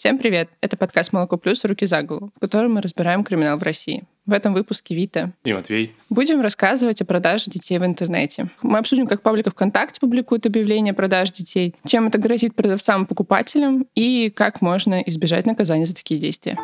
Всем привет! Это подкаст «Молоко плюс. Руки за голову», в котором мы разбираем криминал в России. В этом выпуске Вита и Матвей. Будем рассказывать о продаже детей в интернете. Мы обсудим, как паблика ВКонтакте публикует объявления о продаже детей, чем это грозит продавцам и покупателям и как можно избежать наказания за такие действия.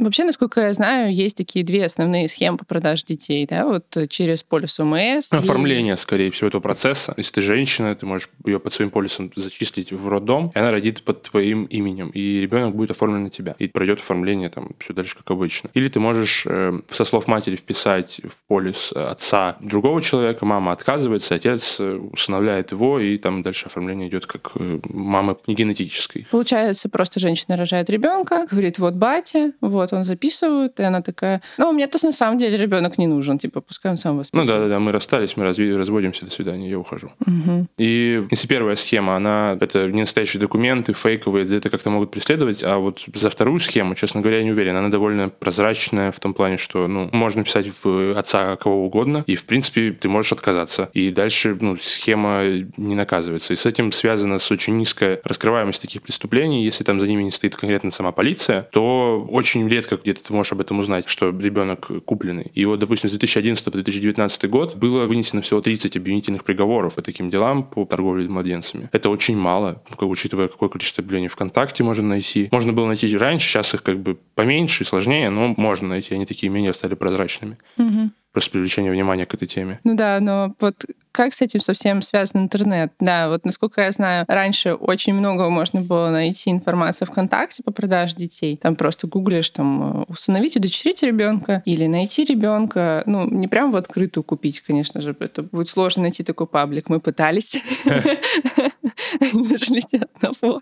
Вообще, насколько я знаю, есть такие две основные схемы по продаже детей, да, вот через полис ОМС. Оформление, и... скорее всего, этого процесса. Если ты женщина, ты можешь ее под своим полисом зачислить в роддом, и она родит под твоим именем, и ребенок будет оформлен на тебя, и пройдет оформление там все дальше, как обычно. Или ты можешь э, со слов матери вписать в полис отца другого человека, мама отказывается, отец э, усыновляет его, и там дальше оформление идет как э, мамы не генетической. Получается, просто женщина рожает ребенка, говорит, вот батя, вот он записывают, и она такая, ну, мне-то на самом деле ребенок не нужен, типа, пускай он сам воспитывает. Ну да, да, да, мы расстались, мы разви- разводимся, до свидания, я ухожу. Угу. И если первая схема, она, это не настоящие документы, фейковые, это как-то могут преследовать, а вот за вторую схему, честно говоря, я не уверен, она довольно прозрачная в том плане, что, ну, можно писать в отца кого угодно, и, в принципе, ты можешь отказаться. И дальше, ну, схема не наказывается. И с этим связана с очень низкая раскрываемость таких преступлений. Если там за ними не стоит конкретно сама полиция, то очень редко где-то ты можешь об этом узнать, что ребенок купленный. И вот, допустим, с 2011 по 2019 год было вынесено всего 30 обвинительных приговоров по таким делам по торговле младенцами. Это очень мало, ну, как, учитывая, какое количество объявлений ВКонтакте можно найти. Можно было найти раньше, сейчас их как бы поменьше и сложнее, но можно найти. Они такие менее стали прозрачными. Угу просто привлечение внимания к этой теме. Ну да, но вот как с этим совсем связан интернет? Да, вот насколько я знаю, раньше очень много можно было найти информацию ВКонтакте по продаже детей. Там просто гуглишь, там, э, установить, удочерить ребенка или найти ребенка. Ну, не прям в открытую купить, конечно же. Это будет сложно найти такой паблик. Мы пытались. Нашли одного.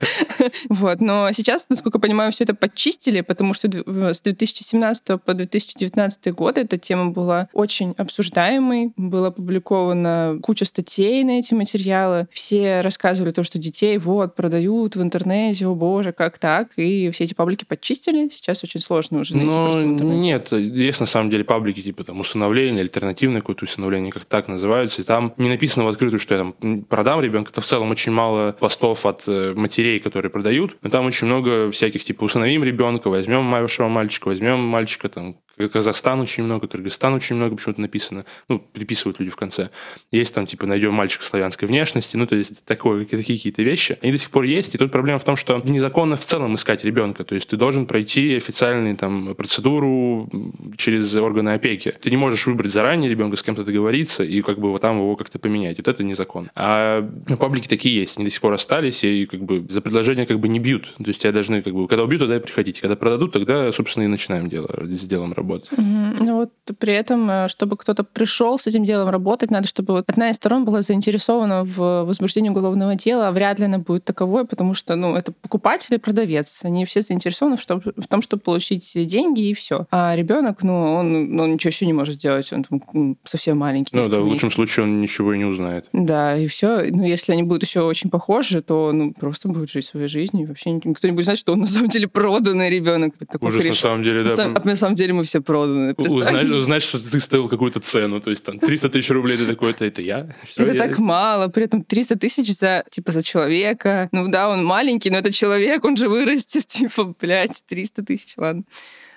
Вот. Но сейчас, насколько понимаю, все это подчистили, потому что с 2017 по 2019 год эта тема была очень обсуждаемой. Было опубликовано куча статей на эти материалы. Все рассказывали то, что детей вот продают в интернете, о боже, как так? И все эти паблики подчистили. Сейчас очень сложно уже найти Но просто Нет, есть на самом деле паблики типа там усыновление, альтернативное какое-то усыновление, как так называются. И там не написано в открытую, что я там продам ребенка. Это в целом очень мало постов от э, матерей, которые продают. Но там очень много всяких типа усыновим ребенка, возьмем вашего мальчика, возьмем мальчика там Казахстан очень много, Кыргызстан очень много почему-то написано. Ну, приписывают люди в конце. Есть там, типа, найдем мальчика славянской внешности, ну, то есть такое, такие какие-то вещи. Они до сих пор есть, и тут проблема в том, что незаконно в целом искать ребенка. То есть ты должен пройти официальную там процедуру через органы опеки. Ты не можешь выбрать заранее ребенка, с кем-то договориться и как бы вот там его как-то поменять. Вот это незаконно. А ну, паблики такие есть, они до сих пор остались, и как бы за предложение как бы не бьют. То есть тебя должны как бы, когда убьют, тогда и приходите. Когда продадут, тогда, собственно, и начинаем дело, с делом работать работать. Угу. Ну вот при этом, э, чтобы кто-то пришел с этим делом работать, надо, чтобы вот одна из сторон была заинтересована в возбуждении уголовного дела, а вряд ли она будет таковой, потому что, ну, это покупатель и продавец. Они все заинтересованы в, том, в том чтобы получить деньги и все. А ребенок, ну, он, ну, он ничего еще не может сделать, он там, совсем маленький. Ну да, в лучшем случае он ничего и не узнает. Да, и все. Ну, если они будут еще очень похожи, то ну, просто будет жить своей жизнью. Вообще никто не будет знать, что он на самом деле проданный ребенок. Ужас, на самом деле, да. На самом деле мы все проданы. Узнать, узнать, что ты стоил какую-то цену, то есть там 300 тысяч рублей, ты такой, это, это я? Все, это я... так мало, при этом 300 тысяч за, типа, за человека. Ну да, он маленький, но это человек, он же вырастет, типа, блядь, 300 тысяч, ладно.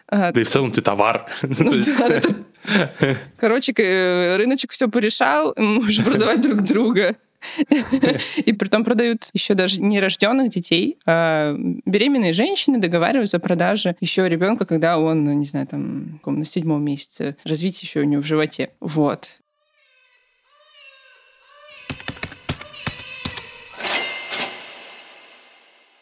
А, да и в целом ты товар. Ну, да, Короче, э, рыночек все порешал, мы можем продавать друг друга. И при том продают еще даже нерожденных детей. А беременные женщины договариваются о продаже еще ребенка, когда он, не знаю, там, на седьмом месяце развития еще у него в животе. Вот.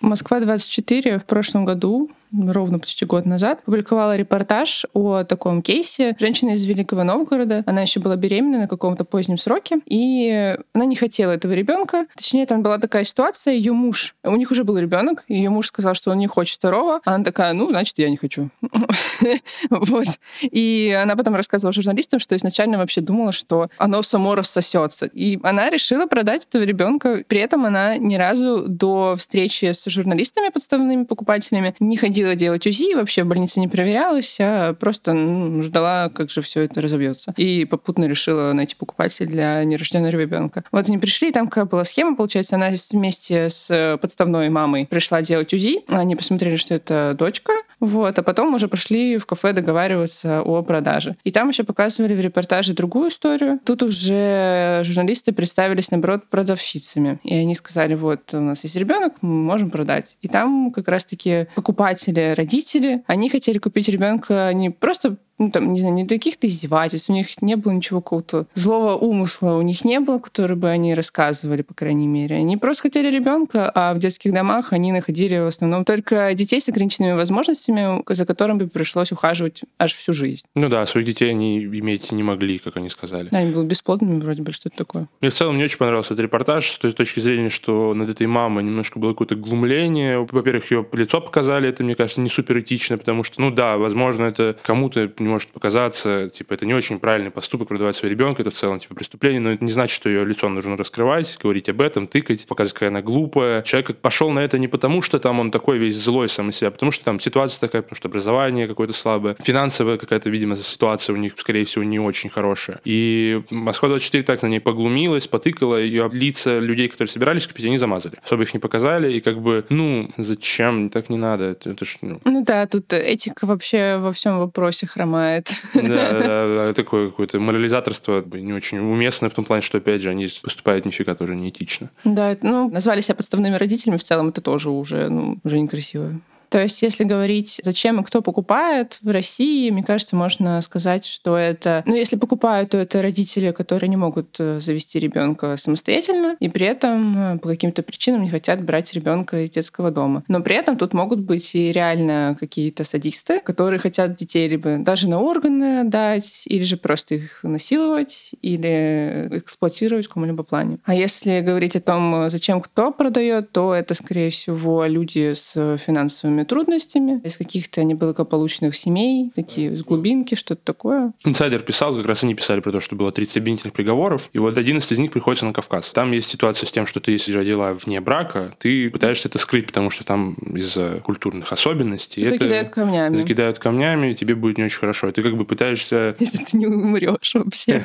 Москва 24 в прошлом году ровно почти год назад, публиковала репортаж о таком кейсе. Женщина из Великого Новгорода, она еще была беременна на каком-то позднем сроке, и она не хотела этого ребенка. Точнее, там была такая ситуация, ее муж, у них уже был ребенок, ее муж сказал, что он не хочет второго, а она такая, ну, значит, я не хочу. Вот. И она потом рассказывала журналистам, что изначально вообще думала, что оно само рассосется. И она решила продать этого ребенка. При этом она ни разу до встречи с журналистами, подставными покупателями, не ходила делать УЗИ, вообще в больнице не проверялась, а просто ну, ждала, как же все это разобьется. И попутно решила найти покупателя для нерожденного ребенка. Вот они пришли, там какая была схема, получается, она вместе с подставной мамой пришла делать УЗИ. Они посмотрели, что это дочка, вот, а потом уже пошли в кафе договариваться о продаже. И там еще показывали в репортаже другую историю. Тут уже журналисты представились, наоборот, продавщицами. И они сказали, вот, у нас есть ребенок, мы можем продать. И там как раз-таки покупатели, родители, они хотели купить ребенка не просто ну, там, не знаю, не каких-то издевательств, у них не было ничего какого-то злого умысла, у них не было, который бы они рассказывали, по крайней мере. Они просто хотели ребенка, а в детских домах они находили в основном только детей с ограниченными возможностями, за которыми бы пришлось ухаживать аж всю жизнь. Ну да, своих детей они иметь не могли, как они сказали. Да, они были бесплодными вроде бы, что-то такое. Мне в целом не очень понравился этот репортаж с той точки зрения, что над этой мамой немножко было какое-то глумление. Во-первых, ее лицо показали, это, мне кажется, не супер этично, потому что, ну да, возможно, это кому-то может показаться, типа, это не очень правильный поступок продавать своего ребенка, это в целом, типа, преступление, но это не значит, что ее лицо нужно раскрывать, говорить об этом, тыкать, показывать, какая она глупая. Человек пошел на это не потому, что там он такой весь злой сам из себя, а потому что там ситуация такая, потому что образование какое-то слабое, финансовая какая-то, видимо, ситуация у них, скорее всего, не очень хорошая. И Москва-24 так на ней поглумилась, потыкала, ее лица людей, которые собирались купить, они замазали. Особо их не показали, и как бы, ну, зачем, так не надо. Это, это ж, ну... ну да, тут этика вообще во всем вопросе хромает. Да, да, да, такое какое-то морализаторство не очень уместное в том плане, что, опять же, они поступают нифига тоже неэтично. Да, ну, назвали себя подставными родителями, в целом это тоже уже, ну, уже некрасиво. То есть, если говорить, зачем и кто покупает в России, мне кажется, можно сказать, что это... Ну, если покупают, то это родители, которые не могут э, завести ребенка самостоятельно, и при этом э, по каким-то причинам не хотят брать ребенка из детского дома. Но при этом тут могут быть и реально какие-то садисты, которые хотят детей либо даже на органы отдать, или же просто их насиловать, или эксплуатировать в каком-либо плане. А если говорить о том, зачем кто продает, то это, скорее всего, люди с финансовыми определенными трудностями, из каких-то неблагополучных семей, такие с глубинки, что-то такое. Инсайдер писал, как раз они писали про то, что было 30 обвинительных приговоров, и вот 11 из них приходится на Кавказ. Там есть ситуация с тем, что ты, если родила вне брака, ты пытаешься это скрыть, потому что там из-за культурных особенностей закидают это камнями. Закидают камнями, и тебе будет не очень хорошо. И ты как бы пытаешься... Если ты не умрешь вообще.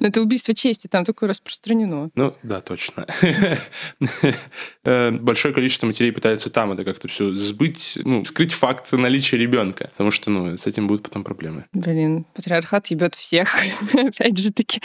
Это убийство чести, там такое распространено. Ну, да, точно. Э, большое количество матерей пытается там это как-то все сбыть, ну, скрыть факт наличия ребенка, потому что, ну, с этим будут потом проблемы. Блин, патриархат ебет всех, опять же таки.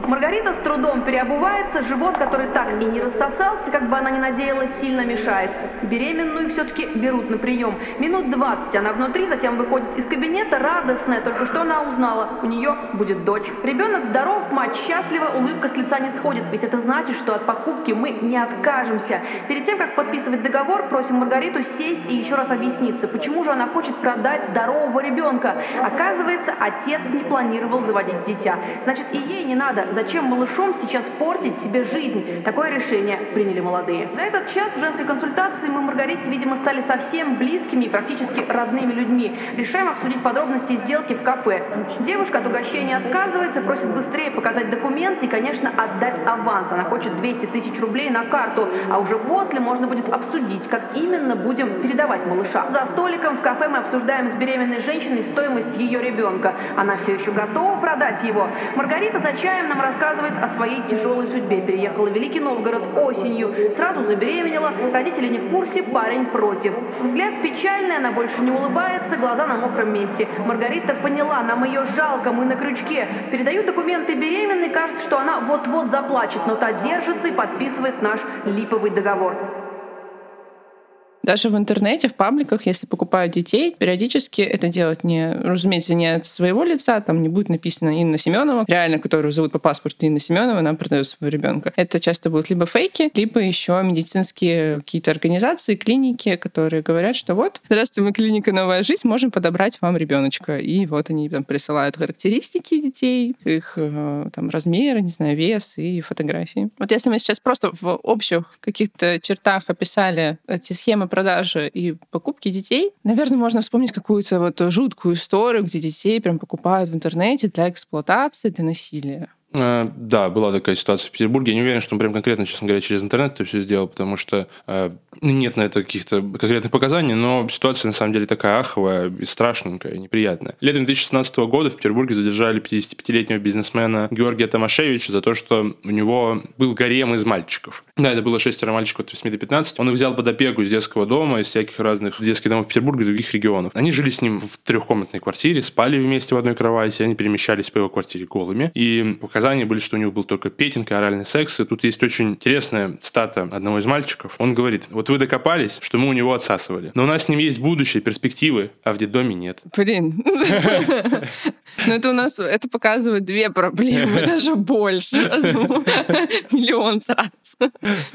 Маргарита с трудом переобувается, живот, который так и не рассосался, как бы она ни надеялась, сильно мешает. Беременную все-таки берут на прием. Минут 20 она внутри, затем выходит из кабинета, радостная, только что она узнала, у нее будет дочь. Ребенок здоров, мать счастлива, улыбка с лица не сходит, ведь это значит, что от покупки мы не откажемся. Перед тем, как подписывать договор, просим Маргариту сесть и еще раз объясниться, почему же она хочет продать здорового ребенка. Оказывается, отец не планировал заводить дитя. Значит, и ей не надо Зачем малышом сейчас портить себе жизнь? Такое решение приняли молодые. За этот час в женской консультации мы Маргарите, видимо, стали совсем близкими и практически родными людьми. Решаем обсудить подробности сделки в кафе. Девушка от угощения отказывается, просит быстрее показать документы и, конечно, отдать аванс. Она хочет 200 тысяч рублей на карту, а уже после можно будет обсудить, как именно будем передавать малыша. За столиком в кафе мы обсуждаем с беременной женщиной стоимость ее ребенка. Она все еще готова продать его. Маргарита за чаем нам рассказывает о своей тяжелой судьбе. Переехала в Великий Новгород осенью, сразу забеременела, родители не в курсе, парень против. Взгляд печальный, она больше не улыбается, глаза на мокром месте. Маргарита поняла, нам ее жалко, мы на крючке. Передаю документы беременной, кажется, что она вот-вот заплачет, но та держится и подписывает наш липовый договор. Даже в интернете, в пабликах, если покупают детей, периодически это делать не, разумеется, не от своего лица, там не будет написано Инна Семенова, реально, которую зовут по паспорту Инна Семенова, она продает своего ребенка. Это часто будут либо фейки, либо еще медицинские какие-то организации, клиники, которые говорят, что вот, здравствуйте, мы клиника «Новая жизнь», можем подобрать вам ребеночка. И вот они там присылают характеристики детей, их э, там размеры, не знаю, вес и фотографии. Вот если мы сейчас просто в общих каких-то чертах описали эти схемы продажи и покупки детей, наверное, можно вспомнить какую-то вот жуткую историю, где детей прям покупают в интернете для эксплуатации, для насилия. Э, да, была такая ситуация в Петербурге. Я не уверен, что он прям конкретно, честно говоря, через интернет это все сделал, потому что э, нет на это каких-то конкретных показаний, но ситуация на самом деле такая аховая, и страшненькая, и неприятная. Летом 2016 года в Петербурге задержали 55-летнего бизнесмена Георгия Томашевича за то, что у него был гарем из мальчиков. Да, это было шестеро мальчиков от 8 до 15. Он их взял под опеку из детского дома, из всяких разных детских домов Петербурга и других регионов. Они жили с ним в трехкомнатной квартире, спали вместе в одной кровати, они перемещались по его квартире голыми. И показания были, что у него был только петинг и оральный секс. И тут есть очень интересная цитата одного из мальчиков. Он говорит, вот вы докопались, что мы у него отсасывали. Но у нас с ним есть будущее, перспективы, а в детдоме нет. Блин. Ну это у нас, это показывает две проблемы, даже больше. Миллион сразу.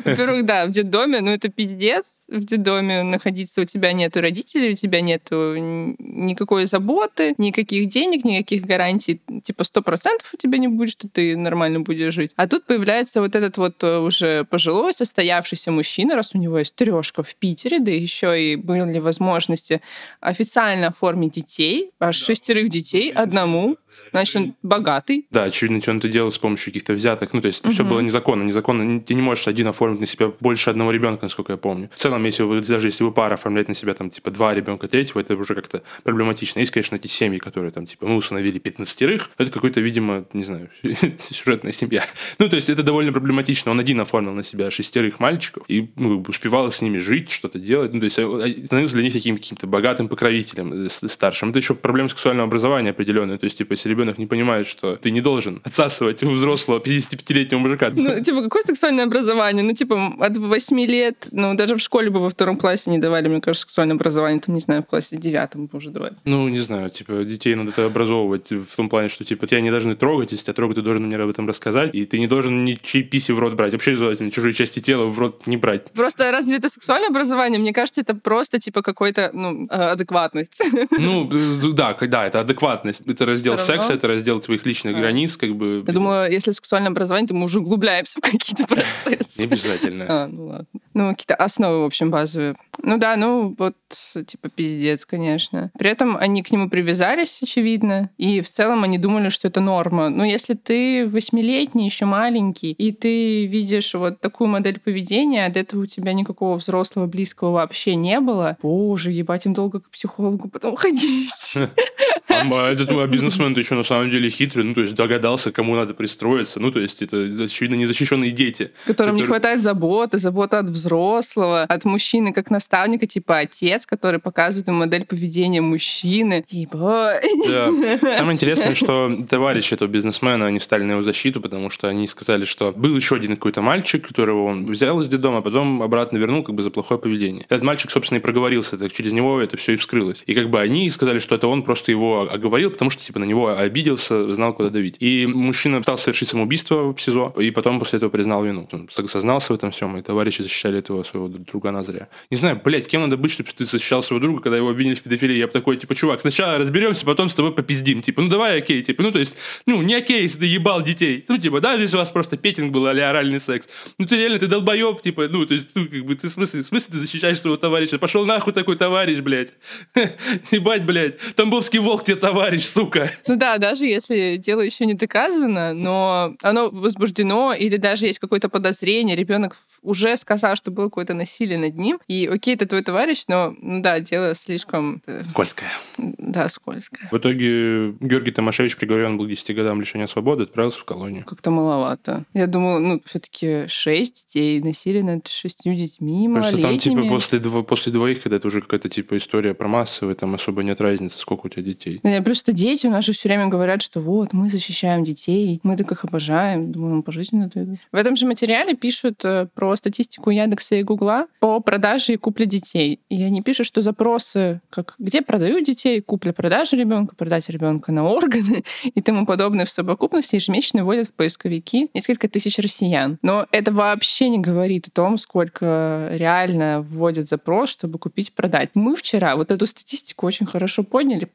Во-первых, да, в детдоме, ну это пиздец. В детдоме находиться у тебя нету родителей, у тебя нету никакой заботы, никаких денег, никаких гарантий. Типа сто процентов у тебя не будет, что ты нормально будешь жить. А тут появляется вот этот вот э, уже пожилой, состоявшийся мужчина, раз у него есть трешка в Питере, да еще и были возможности официально оформить детей, аж да. шестерых детей одному. Значит, он богатый. Да, очевидно, он это делал с помощью каких-то взяток. Ну, то есть это угу. все было незаконно. Незаконно. Ты не можешь один оформить на себя больше одного ребенка, насколько я помню. В целом, если вы, даже если вы пара оформлять на себя там, типа, два ребенка, третьего, это уже как-то проблематично. Есть, конечно, эти семьи, которые там, типа, мы установили 15 это какой-то, видимо, не знаю, сюжетная семья. Ну, то есть это довольно проблематично. Он один оформил на себя шестерых мальчиков и ну, успевал с ними жить, что-то делать. Ну, то есть э, становился для них таким каким-то богатым покровителем э, старшим. Это еще проблема сексуального образования определенная. То есть, типа, если ребенок не понимает, что ты не должен отсасывать у взрослого 55-летнего мужика. Ну, типа, какое сексуальное образование? Ну, типа, от 8 лет, ну, даже в школе бы во втором классе не давали, мне кажется, сексуальное образование, там, не знаю, в классе девятом бы уже давали. Ну, не знаю, типа, детей надо это образовывать в том плане, что, типа, тебя не должны трогать, если тебя трогать, ты должен мне об этом рассказать, и ты не должен ничьи писи в рот брать. Вообще желательно чужие части тела в рот не брать. Просто разве это сексуальное образование? Мне кажется, это просто, типа, какой-то, ну, э, адекватность. Ну, да, да, это адекватность. Это раздел секса, это раздел твоих личных а. границ, как бы. Я думаю, если сексуальное образование, то мы уже углубляемся в какие-то процессы. Не обязательно. А, ну ладно. Ну, какие-то основы, в общем, базовые. Ну да, ну вот, типа, пиздец, конечно. При этом они к нему привязались, очевидно, и в целом они думали, что это норма. Но если ты восьмилетний, еще маленький, и ты видишь вот такую модель поведения, а до этого у тебя никакого взрослого близкого вообще не было, боже, ебать, им долго к психологу потом ходить. А этот бизнесмен еще на самом деле хитрый, ну, то есть догадался, кому надо пристроиться. Ну, то есть это, очевидно, незащищенные дети. Которым которые... не хватает заботы, заботы от взрослого, от мужчины как наставника, типа отец, который показывает им модель поведения мужчины. Ебать. Да. Самое интересное, что товарищи этого бизнесмена, они встали на его защиту, потому что они сказали, что был еще один какой-то мальчик, которого он взял из детдома, а потом обратно вернул как бы за плохое поведение. Этот мальчик, собственно, и проговорился, так через него это все и вскрылось. И как бы они сказали, что это он просто его оговорил, потому что типа на него обиделся, знал, куда давить. И мужчина пытался совершить самоубийство в СИЗО, и потом после этого признал вину. Он сознался в этом всем, и товарищи защищали этого своего друга зря. Не знаю, блядь, кем надо быть, чтобы ты защищал своего друга, когда его обвинили в педофилии? Я бы такой, типа, чувак, сначала разберемся, потом с тобой попиздим. Типа, ну давай окей, типа, ну то есть, ну не окей, если ты ебал детей. Ну типа, даже если у вас просто петинг был или оральный секс. Ну ты реально, ты долбоеб, типа, ну то есть, ну как бы, ты в смысле, в смысле ты защищаешь своего товарища? Пошел нахуй такой товарищ, блядь. Ебать, блядь, Тамбовский волк тебе товарищ, сука. Ну да, даже если дело еще не доказано, но оно возбуждено, или даже есть какое-то подозрение, ребенок уже сказал, что было какое-то насилие над ним, и окей, это твой товарищ, но, ну да, дело слишком... Э, скользкое. Да, скользкое. В итоге Георгий Томашевич приговорен был к 10 годам лишения свободы, отправился в колонию. Как-то маловато. Я думаю, ну, все таки 6 детей, насилие над шестью детьми, Просто там, типа, после, после двоих, когда это уже какая-то, типа, история про массовые, там особо нет разницы, сколько у тебя детей. Детей. Да, плюс это дети у нас же все время говорят, что вот, мы защищаем детей, мы так их обожаем, думаю, по жизни это. В этом же материале пишут э, про статистику Яндекса и Гугла по продаже и купле детей. И они пишут, что запросы, как где продают детей, купля-продажа ребенка, продать ребенка на органы и тому подобное в совокупности ежемесячно вводят в поисковики несколько тысяч россиян. Но это вообще не говорит о том, сколько реально вводят запрос, чтобы купить, продать. Мы вчера вот эту статистику очень хорошо подняли,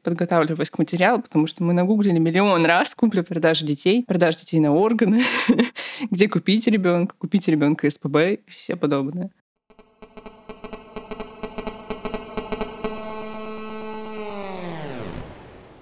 подготавливаясь к материалу, потому что мы нагуглили миллион раз купля-продажа детей, продажа детей на органы, где купить ребенка, купить ребенка СПБ и все подобное.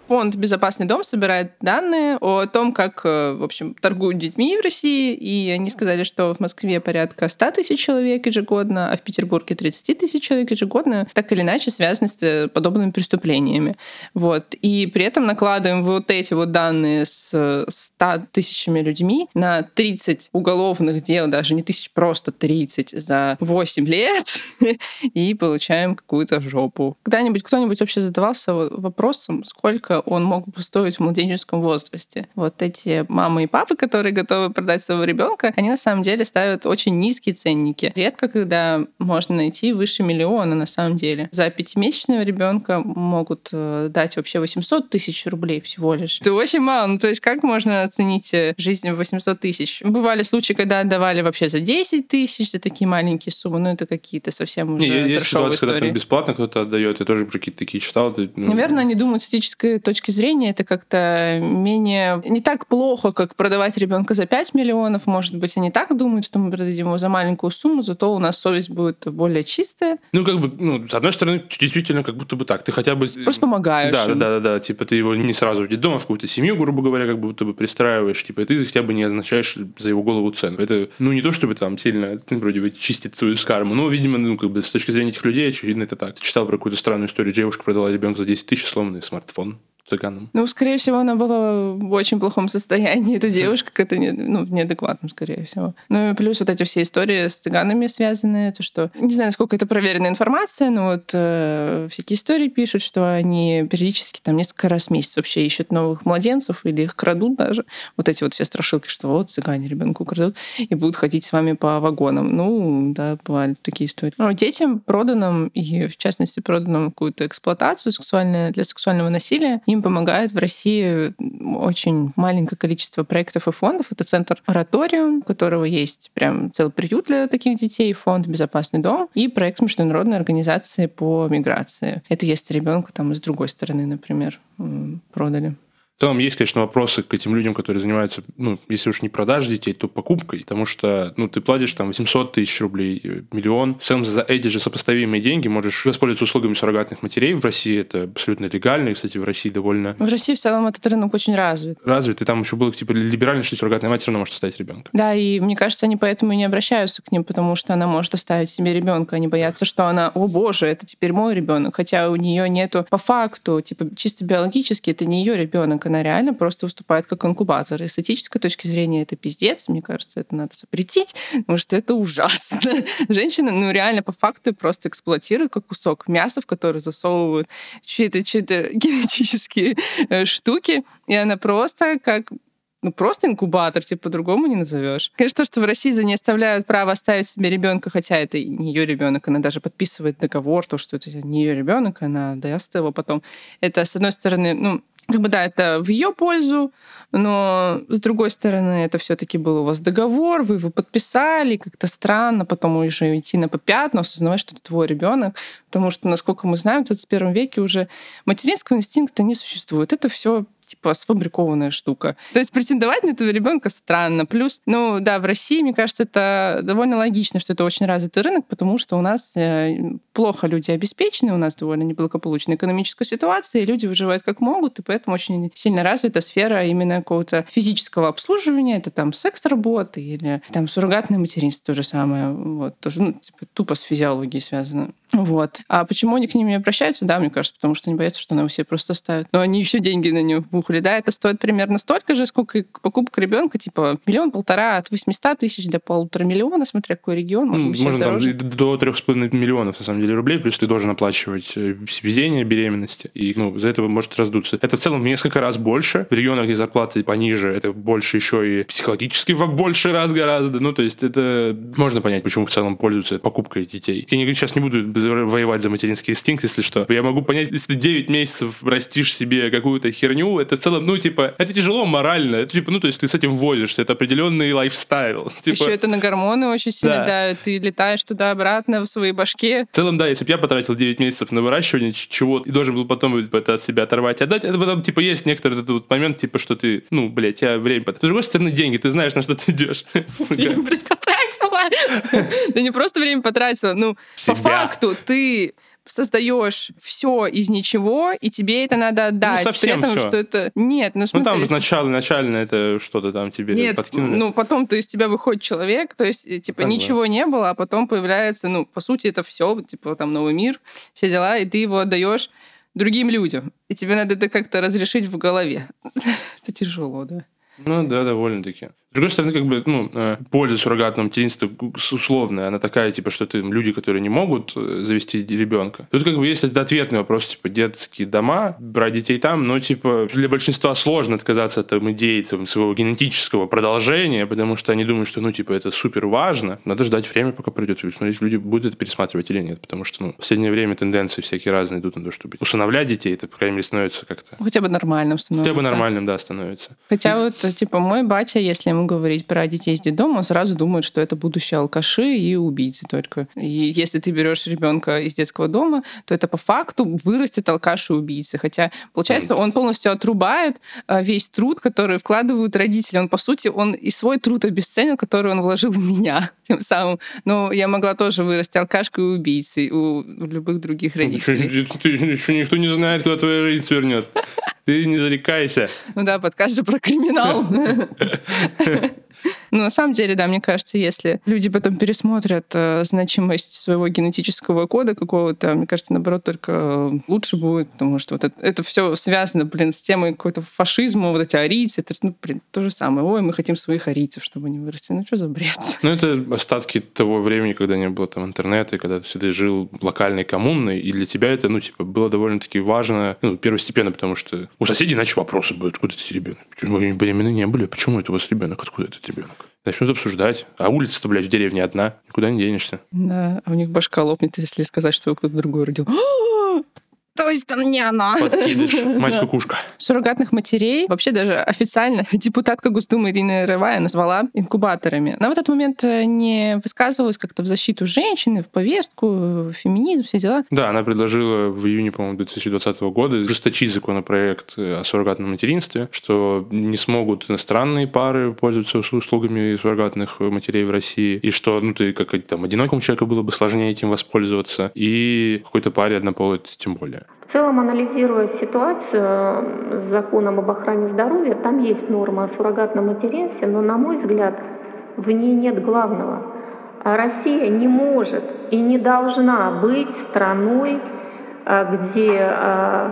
Фонд «Безопасный дом» собирает данные о том, как, э, в общем, торгуют детьми в России, и они сказали, что в Москве порядка 100 тысяч человек ежегодно, а в Петербурге 30 тысяч человек ежегодно, так или иначе связаны с э, подобными преступлениями. Вот. И при этом накладываем вот эти вот данные с 100 тысячами людьми на 30 уголовных дел, даже не тысяч, просто 30 за 8 лет, и получаем какую-то жопу. Когда-нибудь кто-нибудь вообще задавался вопросом, сколько сколько он мог бы стоить в младенческом возрасте. Вот эти мамы и папы, которые готовы продать своего ребенка, они на самом деле ставят очень низкие ценники. Редко, когда можно найти выше миллиона на самом деле. За пятимесячного ребенка могут э, дать вообще 800 тысяч рублей всего лишь. Это очень мало. Ну, то есть как можно оценить э, жизнь в 800 тысяч? Бывали случаи, когда отдавали вообще за 10 тысяч, за такие маленькие суммы, но это какие-то совсем уже Не, есть ситуация, истории. когда там бесплатно кто-то отдает, я тоже про какие-то такие читал. Ну... Наверное, они думают с этической точки зрения это как-то менее... Не так плохо, как продавать ребенка за 5 миллионов. Может быть, они так думают, что мы продадим его за маленькую сумму, зато у нас совесть будет более чистая. Ну, как бы, ну, с одной стороны, действительно, как будто бы так. Ты хотя бы... Просто помогаешь. Да, да, да, да, да. Типа ты его не сразу в детдом, а в какую-то семью, грубо говоря, как будто бы пристраиваешь. Типа, и ты хотя бы не означаешь за его голову цену. Это, ну, не то, чтобы там сильно, вроде бы, чистить свою скарму, но, видимо, ну, как бы, с точки зрения этих людей, очевидно, это так. Ты читал про какую-то странную историю. Девушка продала ребенка за 10 тысяч, сломанный смартфон цыганам? Ну, скорее всего, она была в очень плохом состоянии. Эта девушка как-то не, ну, неадекватном, скорее всего. Ну и плюс вот эти все истории с цыганами связанные, то что... Не знаю, насколько это проверенная информация, но вот э, всякие истории пишут, что они периодически там несколько раз в месяц вообще ищут новых младенцев или их крадут даже. Вот эти вот все страшилки, что вот цыгане ребенку крадут и будут ходить с вами по вагонам. Ну, да, бывали такие истории. Но детям, проданным, и в частности проданным какую-то эксплуатацию сексуальную, для сексуального насилия, им помогает в России очень маленькое количество проектов и фондов. Это центр «Ораториум», у которого есть прям целый приют для таких детей, фонд «Безопасный дом» и проект Международной организации по миграции. Это если ребенка там с другой стороны, например, продали. В целом есть, конечно, вопросы к этим людям, которые занимаются, ну, если уж не продажей детей, то покупкой, потому что, ну, ты платишь там 800 тысяч рублей, э, миллион. В целом за эти же сопоставимые деньги можешь воспользоваться услугами суррогатных матерей. В России это абсолютно легально, и, кстати, в России довольно... В России в целом этот рынок очень развит. Развит, и там еще было типа либерально, что суррогатная мать все равно может оставить ребенка. Да, и мне кажется, они поэтому и не обращаются к ним, потому что она может оставить себе ребенка. Они боятся, что она, о боже, это теперь мой ребенок, хотя у нее нету по факту, типа чисто биологически это не ее ребенок, она реально просто выступает как инкубатор. И с этической точки зрения это пиздец. Мне кажется, это надо запретить, потому что это ужасно. Женщина, ну, реально по факту просто эксплуатируют как кусок мяса, в который засовывают чьи-то чьи генетические э, штуки, и она просто как ну, просто инкубатор, типа, по-другому не назовешь. Конечно, то, что в России за ней оставляют право оставить себе ребенка, хотя это не ее ребенок, она даже подписывает договор, то, что это не ее ребенок, она даст его потом. Это, с одной стороны, ну, как бы да, это в ее пользу, но с другой стороны, это все-таки был у вас договор, вы его подписали, как-то странно потом уже идти на попят, но осознавать, что это твой ребенок, потому что, насколько мы знаем, в 21 веке уже материнского инстинкта не существует. Это все типа сфабрикованная штука. То есть претендовать на этого ребенка странно. Плюс, ну да, в России, мне кажется, это довольно логично, что это очень развитый рынок, потому что у нас э, плохо люди обеспечены, у нас довольно неблагополучная экономическая ситуация, и люди выживают как могут, и поэтому очень сильно развита сфера именно какого-то физического обслуживания, это там секс-работы или там суррогатное материнство то же самое, вот, тоже ну, типа, тупо с физиологией связано. Вот. А почему они к ним не обращаются? Да, мне кажется, потому что они боятся, что она все просто ставит. Но они еще деньги на нее вбухали. Да, это стоит примерно столько же, сколько и покупка ребенка, типа миллион-полтора от 800 тысяч до полутора миллиона, смотря какой регион, может быть, Можно там дороже. до трех с половиной миллионов, на самом деле, рублей, плюс ты должен оплачивать э, везение беременности, и ну, за это может раздуться. Это в целом в несколько раз больше. В регионах, где зарплаты пониже, это больше еще и психологически в больше раз гораздо. Ну, то есть это можно понять, почему в целом пользуются покупкой детей. Я сейчас не буду воевать за материнский инстинкт, если что. Я могу понять, если ты 9 месяцев растишь себе какую-то херню, это в целом, ну, типа, это тяжело морально. Это, типа, ну, то есть ты с этим вводишь, это определенный лайфстайл. Типа, Еще это на гормоны очень сильно Да. давит. Ты летаешь туда-обратно в своей башке. В целом, да, если бы я потратил 9 месяцев на выращивание чего-то и должен был потом это от себя оторвать и отдать, это потом, типа, есть некоторый этот вот момент, типа, что ты, ну, блядь, я время... пот- С другой стороны, деньги, ты знаешь, на что ты идешь. Время, блядь, потратила. Да не просто время потратила. Ну, по факту ты создаешь все из ничего, и тебе это надо отдать. Ну, совсем При этом, всё. что это... Нет, ну Ну, смотри. там сначала, начально это что-то там тебе Нет, подкинули. ну потом-то из тебя выходит человек, то есть, э, типа, Так, да. ничего не было, а потом появляется, ну, по сути, это все, типа, там, новый мир, все дела, и ты его отдаешь другим людям. И тебе надо это как-то разрешить в голове. Это тяжело, да. Ну да, довольно-таки. С другой стороны, как бы, ну, э, польза суррогатного материнства условная, она такая, типа, что ты люди, которые не могут э, завести ребенка. Тут как бы есть ответный вопрос, типа, детские дома, брать детей там, но, типа, для большинства сложно отказаться от там, идеи там, своего генетического продолжения, потому что они думают, что, ну, типа, это супер важно. Надо ждать время, пока пройдет, и смотреть, люди будут это пересматривать или нет, потому что, ну, в последнее время тенденции всякие разные идут на то, чтобы усыновлять детей, это, по крайней мере, становится как-то Хотя бы нормальным становится. хотя бы нормальным, да, становится. Хотя вот, типа, мой батя, если ему говорить про детей из детдома, сразу думает, что это будущие алкаши и убийцы только. И если ты берешь ребенка из детского дома, то это по факту вырастет алкаш и убийцы. Хотя, получается, он полностью отрубает э, весь труд, который вкладывают родители. Он, по сути, он и свой труд обесценил, который он вложил в меня тем самым. Но я могла тоже вырасти алкашкой и убийцей у любых других родителей. Еще, еще никто не знает, куда твоя жизнь свернет. Ты не зарекайся. Ну да, подкаст же про криминал. Ну, на самом деле, да, мне кажется, если люди потом пересмотрят э, значимость своего генетического кода какого-то, мне кажется, наоборот, только э, лучше будет, потому что вот это, все связано, блин, с темой какого-то фашизма, вот эти арийцы, это, ну, блин, то же самое. Ой, мы хотим своих арийцев, чтобы они выросли. Ну, что за бред? Ну, это остатки того времени, когда не было там интернета, и когда ты всегда жил локальной коммуной, и для тебя это, ну, типа, было довольно-таки важно, ну, первостепенно, потому что у соседей иначе вопросы будут, откуда этот ребенок? Почему вы беременны не были? Почему это у вас ребенок? Откуда этот ребенок? Начнут обсуждать. А улица-то, блядь, в деревне одна. Никуда не денешься. Да, а у них башка лопнет, если сказать, что его кто-то другой родил. То есть там не она. Подкидыш. Мать-кукушка. Суррогатных матерей вообще даже официально депутатка Госдумы Ирина Рывая назвала инкубаторами. На в этот момент э, не высказывалась как-то в защиту женщины, в повестку, в феминизм, все дела. Да, она предложила в июне, по-моему, 2020 года жесточить законопроект э, о суррогатном материнстве, что не смогут иностранные пары пользоваться ус- услугами суррогатных матерей в России, и что, ну, ты как там одинокому человеку было бы сложнее этим воспользоваться, и какой-то паре однополой тем более. Целом, анализируя ситуацию э, с законом об охране здоровья, там есть норма о суррогатном материнстве, но, на мой взгляд, в ней нет главного. А Россия не может и не должна быть страной, а, где, а,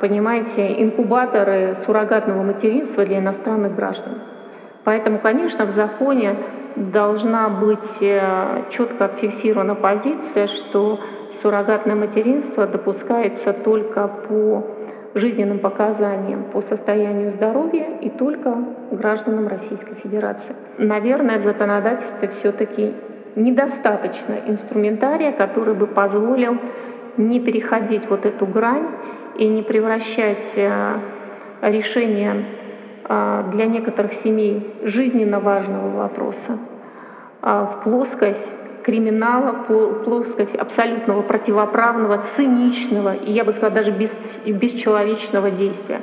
понимаете, инкубаторы суррогатного материнства для иностранных граждан. Поэтому, конечно, в законе должна быть э, четко отфиксирована позиция, что суррогатное материнство допускается только по жизненным показаниям, по состоянию здоровья и только гражданам Российской Федерации. Наверное, в законодательстве все-таки недостаточно инструментария, который бы позволил не переходить вот эту грань и не превращать э, решение э, для некоторых семей жизненно важного вопроса э, в плоскость криминала, плоскость абсолютного противоправного, циничного и, я бы сказала, даже бес, бесчеловечного действия.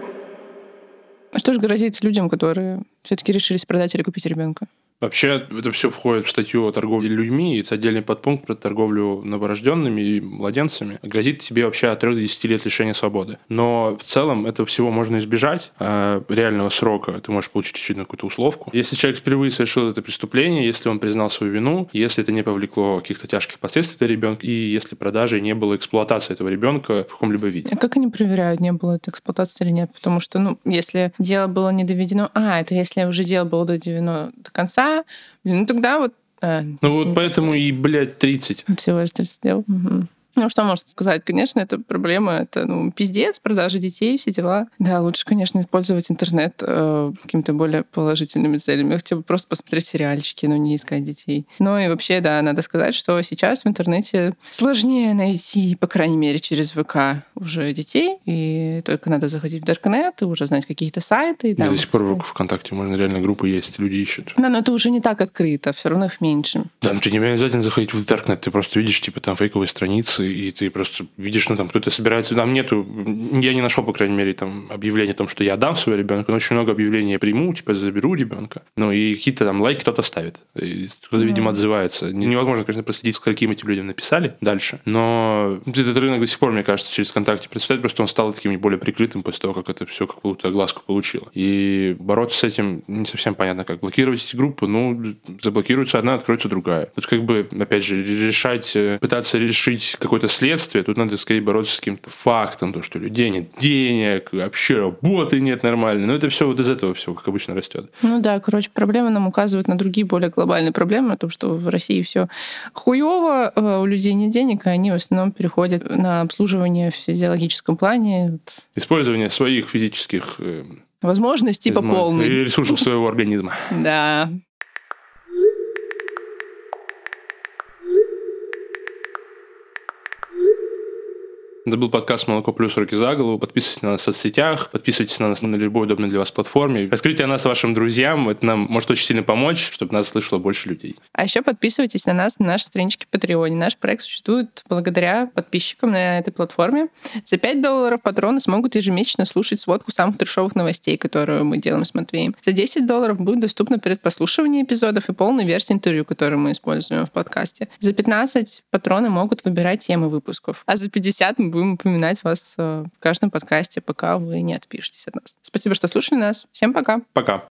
А что же грозит людям, которые все-таки решились продать или купить ребенка? Вообще, это все входит в статью о торговле людьми, и это отдельный подпункт про торговлю новорожденными и младенцами. Грозит тебе вообще от 3 до 10 лет лишения свободы. Но в целом этого всего можно избежать. А реального срока ты можешь получить очевидно какую-то условку. Если человек впервые совершил это преступление, если он признал свою вину, если это не повлекло каких-то тяжких последствий для ребенка, и если продажи не было эксплуатации этого ребенка в каком-либо виде. А как они проверяют, не было это эксплуатации или нет? Потому что, ну, если дело было не доведено... А, это если уже дело было доведено до конца, ну тогда вот... А, ну вот поэтому и, блядь, 30. Всего лишь 30 дел. Угу. Ну, что можно сказать? Конечно, это проблема, это, ну, пиздец, продажи детей, все дела. Да, лучше, конечно, использовать интернет э, какими-то более положительными целями. Хотя бы просто посмотреть сериальчики, но не искать детей. Ну и вообще, да, надо сказать, что сейчас в интернете сложнее найти, по крайней мере, через ВК уже детей, и только надо заходить в Даркнет и уже знать какие-то сайты. Да, до сих пор в ВКонтакте можно реально группы есть, люди ищут. Да, но это уже не так открыто, все равно их меньше. Да, но ты не обязательно заходить в Даркнет, ты просто видишь, типа, там фейковые страницы, и ты просто видишь, ну там кто-то собирается, там нету, я не нашел, по крайней мере, там объявление о том, что я дам своего ребенка, но очень много объявлений я приму, типа заберу ребенка, ну и какие-то там лайки кто-то ставит, кто-то, видимо, отзывается. Невозможно, конечно, проследить, скольким этим людям написали дальше, но этот рынок до сих пор, мне кажется, через ВКонтакте представляет, просто он стал таким более прикрытым после того, как это все какую-то огласку получило. И бороться с этим не совсем понятно как. Блокировать эти группы, ну, заблокируется одна, откроется другая. Тут как бы, опять же, решать, э, пытаться решить какое-то следствие тут надо скорее бороться с каким-то фактом, то, что людей нет денег, вообще работы нет нормальной. Но это все вот из этого все, как обычно, растет. Ну да, короче, проблемы нам указывают на другие более глобальные проблемы, о том, что в России все хуево, э, у людей нет денег, и они в основном переходят на обслуживание в физиологическом плане. Использование своих физических э, возможностей по полной. Ресурсов своего организма. Да. Это был подкаст «Молоко плюс. Руки за голову». Подписывайтесь на нас в соцсетях, подписывайтесь на нас на любой удобной для вас платформе. Раскройте о нас вашим друзьям. Это нам может очень сильно помочь, чтобы нас слышало больше людей. А еще подписывайтесь на нас на нашей страничке Patreon. Наш проект существует благодаря подписчикам на этой платформе. За 5 долларов патроны смогут ежемесячно слушать сводку самых трешовых новостей, которую мы делаем с Матвеем. За 10 долларов будет доступно предпослушивание эпизодов и полная версия интервью, которую мы используем в подкасте. За 15 патроны могут выбирать темы выпусков. А за 50 мы будем упоминать вас э, в каждом подкасте, пока вы не отпишетесь от нас. Спасибо, что слушали нас. Всем пока. Пока.